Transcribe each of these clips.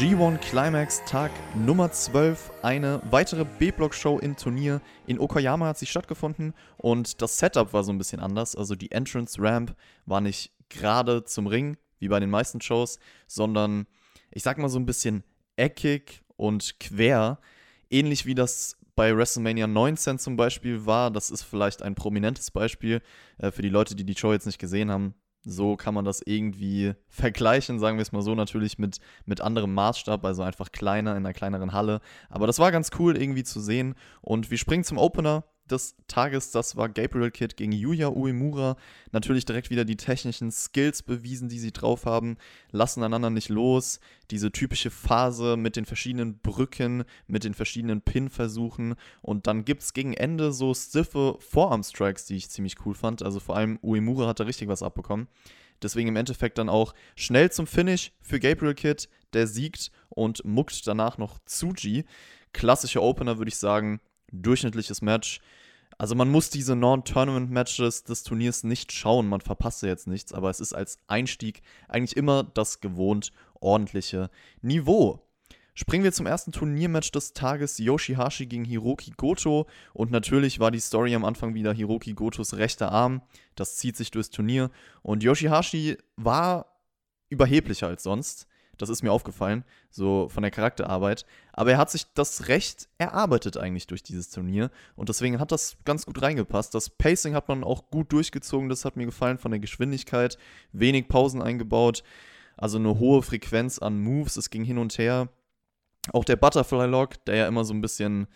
G1 Climax Tag Nummer 12, eine weitere B-Block-Show im Turnier. In Okayama hat sie stattgefunden und das Setup war so ein bisschen anders. Also die Entrance Ramp war nicht gerade zum Ring, wie bei den meisten Shows, sondern ich sag mal so ein bisschen eckig und quer. Ähnlich wie das bei WrestleMania 19 zum Beispiel war. Das ist vielleicht ein prominentes Beispiel äh, für die Leute, die die Show jetzt nicht gesehen haben. So kann man das irgendwie vergleichen, sagen wir es mal so, natürlich mit, mit anderem Maßstab, also einfach kleiner in einer kleineren Halle. Aber das war ganz cool irgendwie zu sehen. Und wir springen zum Opener des Tages, das war Gabriel Kidd gegen Yuya Uemura. Natürlich direkt wieder die technischen Skills bewiesen, die sie drauf haben, lassen einander nicht los. Diese typische Phase mit den verschiedenen Brücken, mit den verschiedenen Pin-Versuchen. Und dann gibt es gegen Ende so stiffe Vorarm-Strikes, die ich ziemlich cool fand. Also vor allem Uemura hat da richtig was abbekommen. Deswegen im Endeffekt dann auch schnell zum Finish für Gabriel Kidd. Der siegt und muckt danach noch Tsuji. Klassische Opener, würde ich sagen. Durchschnittliches Match. Also man muss diese Non-Tournament-Matches des Turniers nicht schauen, man verpasst ja jetzt nichts, aber es ist als Einstieg eigentlich immer das gewohnt ordentliche Niveau. Springen wir zum ersten Turniermatch des Tages, Yoshihashi gegen Hiroki Goto. Und natürlich war die Story am Anfang wieder Hiroki Gotos rechter Arm. Das zieht sich durchs Turnier. Und Yoshihashi war überheblicher als sonst. Das ist mir aufgefallen, so von der Charakterarbeit. Aber er hat sich das Recht erarbeitet eigentlich durch dieses Turnier. Und deswegen hat das ganz gut reingepasst. Das Pacing hat man auch gut durchgezogen. Das hat mir gefallen von der Geschwindigkeit. Wenig Pausen eingebaut. Also eine hohe Frequenz an Moves. Es ging hin und her. Auch der Butterfly Lock, der ja immer so ein bisschen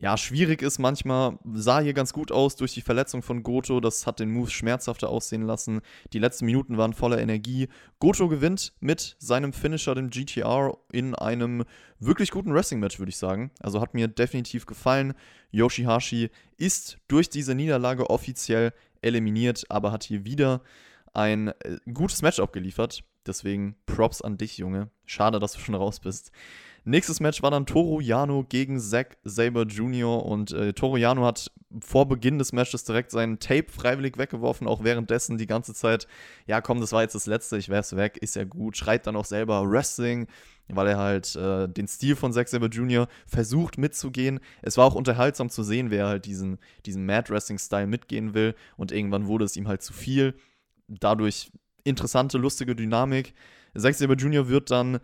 ja, schwierig ist manchmal. Sah hier ganz gut aus durch die Verletzung von Goto. Das hat den Move schmerzhafter aussehen lassen. Die letzten Minuten waren voller Energie. Goto gewinnt mit seinem Finisher, dem GTR, in einem wirklich guten Wrestling-Match, würde ich sagen. Also hat mir definitiv gefallen. Yoshihashi ist durch diese Niederlage offiziell eliminiert, aber hat hier wieder ein äh, gutes Match abgeliefert. Deswegen Props an dich, Junge. Schade, dass du schon raus bist. Nächstes Match war dann Toro Yano gegen Zack Saber Jr. Und äh, Toro Yano hat vor Beginn des Matches direkt seinen Tape freiwillig weggeworfen, auch währenddessen die ganze Zeit, ja komm, das war jetzt das Letzte, ich werf's weg, ist ja gut. Schreit dann auch selber Wrestling, weil er halt äh, den Stil von Zack Saber Jr. versucht mitzugehen. Es war auch unterhaltsam zu sehen, wer halt diesen, diesen Mad Wrestling-Style mitgehen will. Und irgendwann wurde es ihm halt zu viel. Dadurch interessante, lustige Dynamik. Zack Saber Jr. wird dann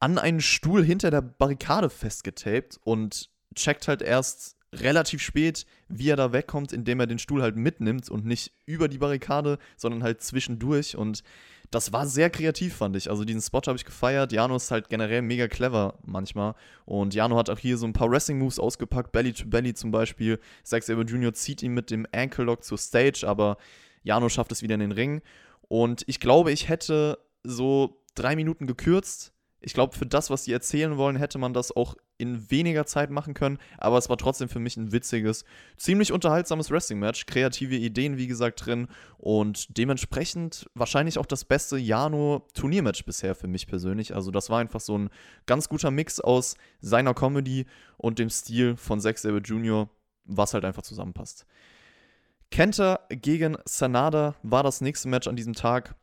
an einen Stuhl hinter der Barrikade festgetaped und checkt halt erst relativ spät, wie er da wegkommt, indem er den Stuhl halt mitnimmt und nicht über die Barrikade, sondern halt zwischendurch. Und das war sehr kreativ, fand ich. Also diesen Spot habe ich gefeiert. Jano ist halt generell mega clever manchmal. Und Jano hat auch hier so ein paar Wrestling-Moves ausgepackt, Belly to Belly zum Beispiel. Zack Saber Jr. zieht ihn mit dem Ankle Lock zur Stage, aber Jano schafft es wieder in den Ring. Und ich glaube, ich hätte so drei Minuten gekürzt, ich glaube, für das, was sie erzählen wollen, hätte man das auch in weniger Zeit machen können. Aber es war trotzdem für mich ein witziges, ziemlich unterhaltsames Wrestling-Match. Kreative Ideen, wie gesagt, drin. Und dementsprechend wahrscheinlich auch das beste Jano-Turniermatch bisher für mich persönlich. Also, das war einfach so ein ganz guter Mix aus seiner Comedy und dem Stil von Zack Sabre Jr., was halt einfach zusammenpasst. Kenta gegen Sanada war das nächste Match an diesem Tag.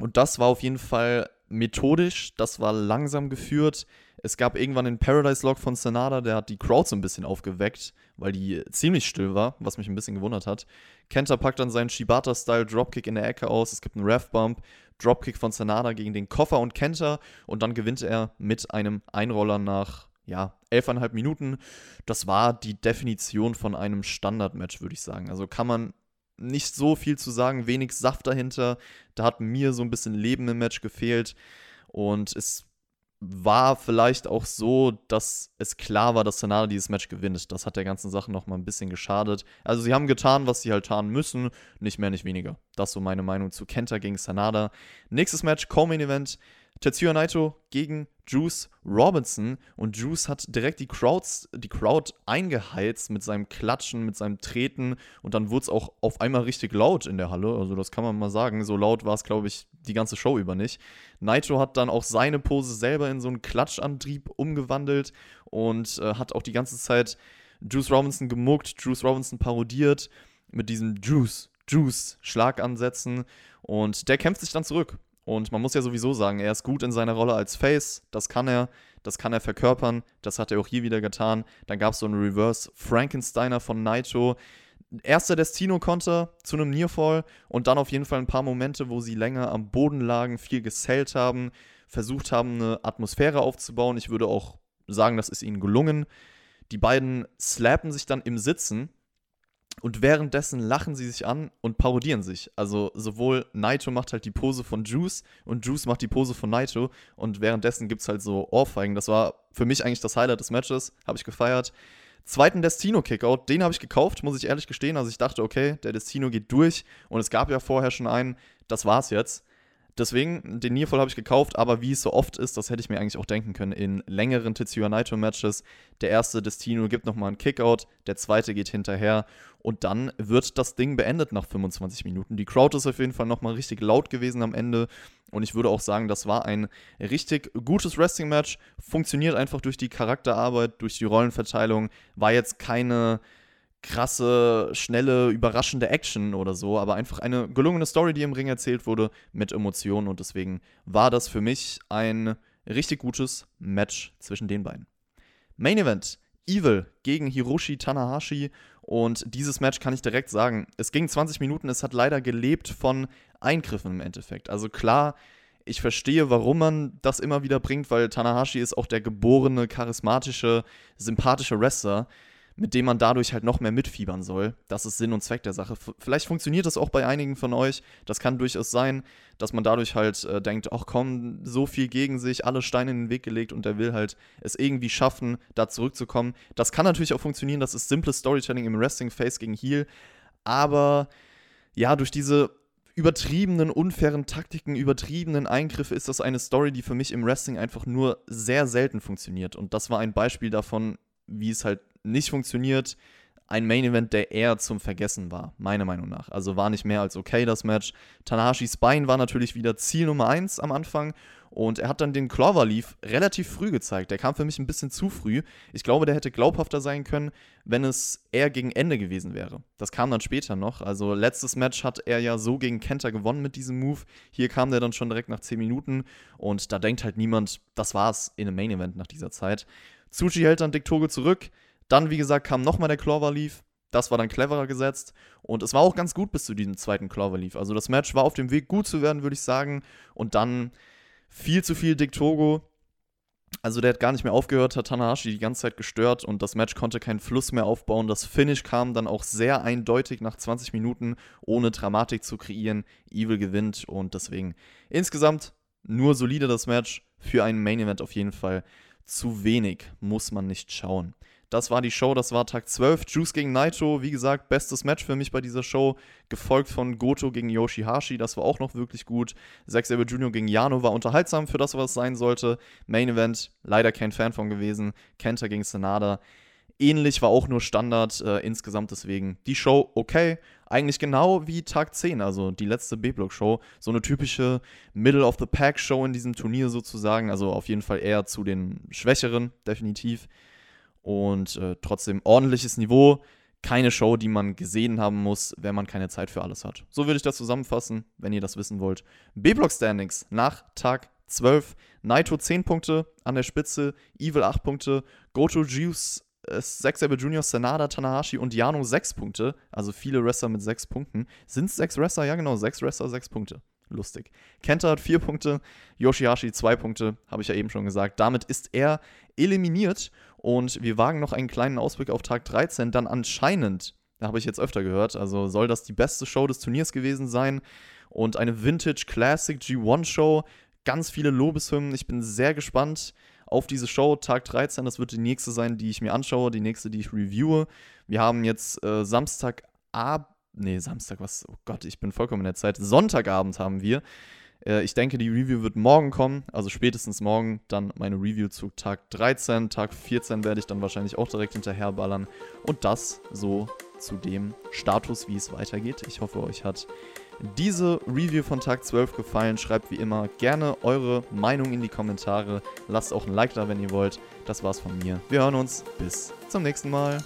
Und das war auf jeden Fall methodisch, das war langsam geführt. Es gab irgendwann den Paradise Log von Sanada, der hat die Crowd so ein bisschen aufgeweckt, weil die ziemlich still war, was mich ein bisschen gewundert hat. Kenta packt dann seinen Shibata-Style Dropkick in der Ecke aus. Es gibt einen Rev-Bump, Dropkick von Sanada gegen den Koffer und Kenta und dann gewinnt er mit einem Einroller nach ja, elfeinhalb Minuten. Das war die Definition von einem Standard-Match, würde ich sagen. Also kann man nicht so viel zu sagen, wenig Saft dahinter. Da hat mir so ein bisschen Leben im Match gefehlt. Und es war vielleicht auch so, dass es klar war, dass Sanada dieses Match gewinnt. Das hat der ganzen Sache nochmal ein bisschen geschadet. Also sie haben getan, was sie halt tun müssen, nicht mehr, nicht weniger. Das ist so meine Meinung zu Kenta gegen Sanada. Nächstes Match, Co-Main Event. Tetsuya Naito gegen Juice Robinson. Und Juice hat direkt die, Crowds, die Crowd eingeheizt mit seinem Klatschen, mit seinem Treten. Und dann wurde es auch auf einmal richtig laut in der Halle, also das kann man mal sagen, so laut war es glaube ich die ganze Show über nicht. Naito hat dann auch seine Pose selber in so einen Klatschantrieb umgewandelt und äh, hat auch die ganze Zeit Juice Robinson gemuckt, Juice Robinson parodiert mit diesem Juice, Juice Schlagansätzen. Und der kämpft sich dann zurück Und man muss ja sowieso sagen, er ist gut in seiner Rolle als Face. Das kann er. Das kann er verkörpern. Das hat er auch hier wieder getan. Dann gab es so einen Reverse Frankensteiner von Naito. Erster Destino-Konter zu einem Nearfall und dann auf jeden Fall ein paar Momente, wo sie länger am Boden lagen, viel gesellt haben, versucht haben, eine Atmosphäre aufzubauen. Ich würde auch sagen, das ist ihnen gelungen. Die beiden slappen sich dann im Sitzen und währenddessen lachen sie sich an und parodieren sich. Also sowohl Naito macht halt die Pose von Juice und Juice macht die Pose von Naito und währenddessen gibt es halt so Ohrfeigen. Das war für mich eigentlich das Highlight des Matches, habe ich gefeiert. Zweiten Destino-Kickout, den habe ich gekauft, muss ich ehrlich gestehen. Also ich dachte, okay, der Destino geht durch und es gab ja vorher schon einen, das war's jetzt. Deswegen, den Nearfall habe ich gekauft, aber wie es so oft ist, das hätte ich mir eigentlich auch denken können, in längeren Tetsuya Naito Matches, der erste Destino gibt nochmal einen Kickout, der zweite geht hinterher und dann wird das Ding beendet nach 25 Minuten. Die Crowd ist auf jeden Fall nochmal richtig laut gewesen am Ende und ich würde auch sagen, das war ein richtig gutes Wrestling-Match, funktioniert einfach durch die Charakterarbeit, durch die Rollenverteilung, war jetzt keine krasse, schnelle, überraschende Action oder so, aber einfach eine gelungene Story, die im Ring erzählt wurde, mit Emotionen und deswegen war das für mich ein richtig gutes Match zwischen den beiden. Main Event: Evil gegen Hiroshi Tanahashi und dieses Match kann ich direkt sagen, es ging 20 Minuten, es hat leider gelebt von Eingriffen im Endeffekt. Also klar, ich verstehe, warum man das immer wieder bringt, weil Tanahashi ist auch der geborene, charismatische, sympathische Wrestler mit dem man dadurch halt noch mehr mitfiebern soll. Das ist Sinn und Zweck der Sache. Vielleicht funktioniert das auch bei einigen von euch. Das kann durchaus sein, dass man dadurch halt äh, denkt, ach komm, so viel gegen sich, alle Steine in den Weg gelegt und der will halt es irgendwie schaffen, da zurückzukommen. Das kann natürlich auch funktionieren. Das ist simples Storytelling im Wrestling Face gegen Heel. Aber ja, durch diese übertriebenen, unfairen Taktiken, übertriebenen Eingriffe ist das eine Story, die für mich im Wrestling einfach nur sehr selten funktioniert. Und das war ein Beispiel davon, wie es halt nicht funktioniert. Ein Main Event, der eher zum Vergessen war, meiner Meinung nach. Also war nicht mehr als okay das Match. Tanahashis Bein war natürlich wieder Ziel Nummer 1 am Anfang und er hat dann den Cloverleaf relativ früh gezeigt. Der kam für mich ein bisschen zu früh. Ich glaube, der hätte glaubhafter sein können, wenn es eher gegen Ende gewesen wäre. Das kam dann später noch. Also letztes Match hat er ja so gegen Kenta gewonnen mit diesem Move. Hier kam der dann schon direkt nach 10 Minuten und da denkt halt niemand, das war's in einem Main Event nach dieser Zeit. Tsuchi hält dann Dick Togo zurück. Dann, wie gesagt, kam nochmal der Cloverleaf. Das war dann cleverer gesetzt. Und es war auch ganz gut bis zu diesem zweiten Cloverleaf. Also das Match war auf dem Weg, gut zu werden, würde ich sagen. Und dann viel zu viel Dick Togo. Also der hat gar nicht mehr aufgehört, hat Tanahashi die ganze Zeit gestört und das Match konnte keinen Fluss mehr aufbauen. Das Finish kam dann auch sehr eindeutig nach 20 Minuten, ohne Dramatik zu kreieren. Evil gewinnt und deswegen insgesamt nur solide das Match. Für einen Main Event auf jeden Fall zu wenig, muss man nicht schauen. Das war die Show, das war Tag 12. Juice gegen Naito, wie gesagt, bestes Match für mich bei dieser Show. Gefolgt von Goto gegen Yoshihashi, das war auch noch wirklich gut. Zack Sabre Jr. gegen Yano war unterhaltsam für das, was es sein sollte. Main Event, leider kein Fan von gewesen. Kenta gegen Senada. Ähnlich war auch nur Standard äh, insgesamt deswegen. Die Show okay, eigentlich genau wie Tag 10, also die letzte B-Block-Show. So eine typische Middle-of-the-Pack-Show in diesem Turnier sozusagen. Also auf jeden Fall eher zu den Schwächeren, definitiv und äh, trotzdem ordentliches Niveau. Keine Show, die man gesehen haben muss, wenn man keine Zeit für alles hat. So würde ich das zusammenfassen, wenn ihr das wissen wollt. B-Block Standings nach Tag 12. Naito 10 Punkte an der Spitze, Evil 8 Punkte, Goto Juice äh, Zack Sabre Jr., Sanada, Tanahashi und Yano 6 Punkte. Also viele Wrestler mit 6 Punkten. Sind es 6 Wrestler? Ja, genau, 6 Wrestler, 6 Punkte. Lustig. Kenta hat 4 Punkte, Yoshihashi 2 Punkte, habe ich ja eben schon gesagt. Damit ist er eliminiert und wir wagen noch einen kleinen Ausblick auf Tag 13. Dann anscheinend, da habe ich jetzt öfter gehört, also soll das die beste Show des Turniers gewesen sein und eine Vintage Classic G1 Show. Ganz viele Lobeshymnen. Ich bin sehr gespannt auf diese Show. Tag 13, das wird die nächste sein, die ich mir anschaue, die nächste, die ich reviewe. Wir haben jetzt äh, Samstagabend, nee, Samstag, was, oh Gott, ich bin vollkommen in der Zeit. Sonntagabend haben wir. Äh, ich denke, die Review wird morgen kommen, also spätestens morgen dann meine Review zu Tag 13. Tag 14 werde ich dann wahrscheinlich auch direkt hinterherballern. Und das so zu dem Status, wie es weitergeht. Ich hoffe, euch hat diese Review von Tag 12 gefallen. Schreibt wie immer gerne eure Meinung in die Kommentare. Lasst auch ein Like da, wenn ihr wollt. Das war's von mir. Wir hören uns. Bis zum nächsten Mal.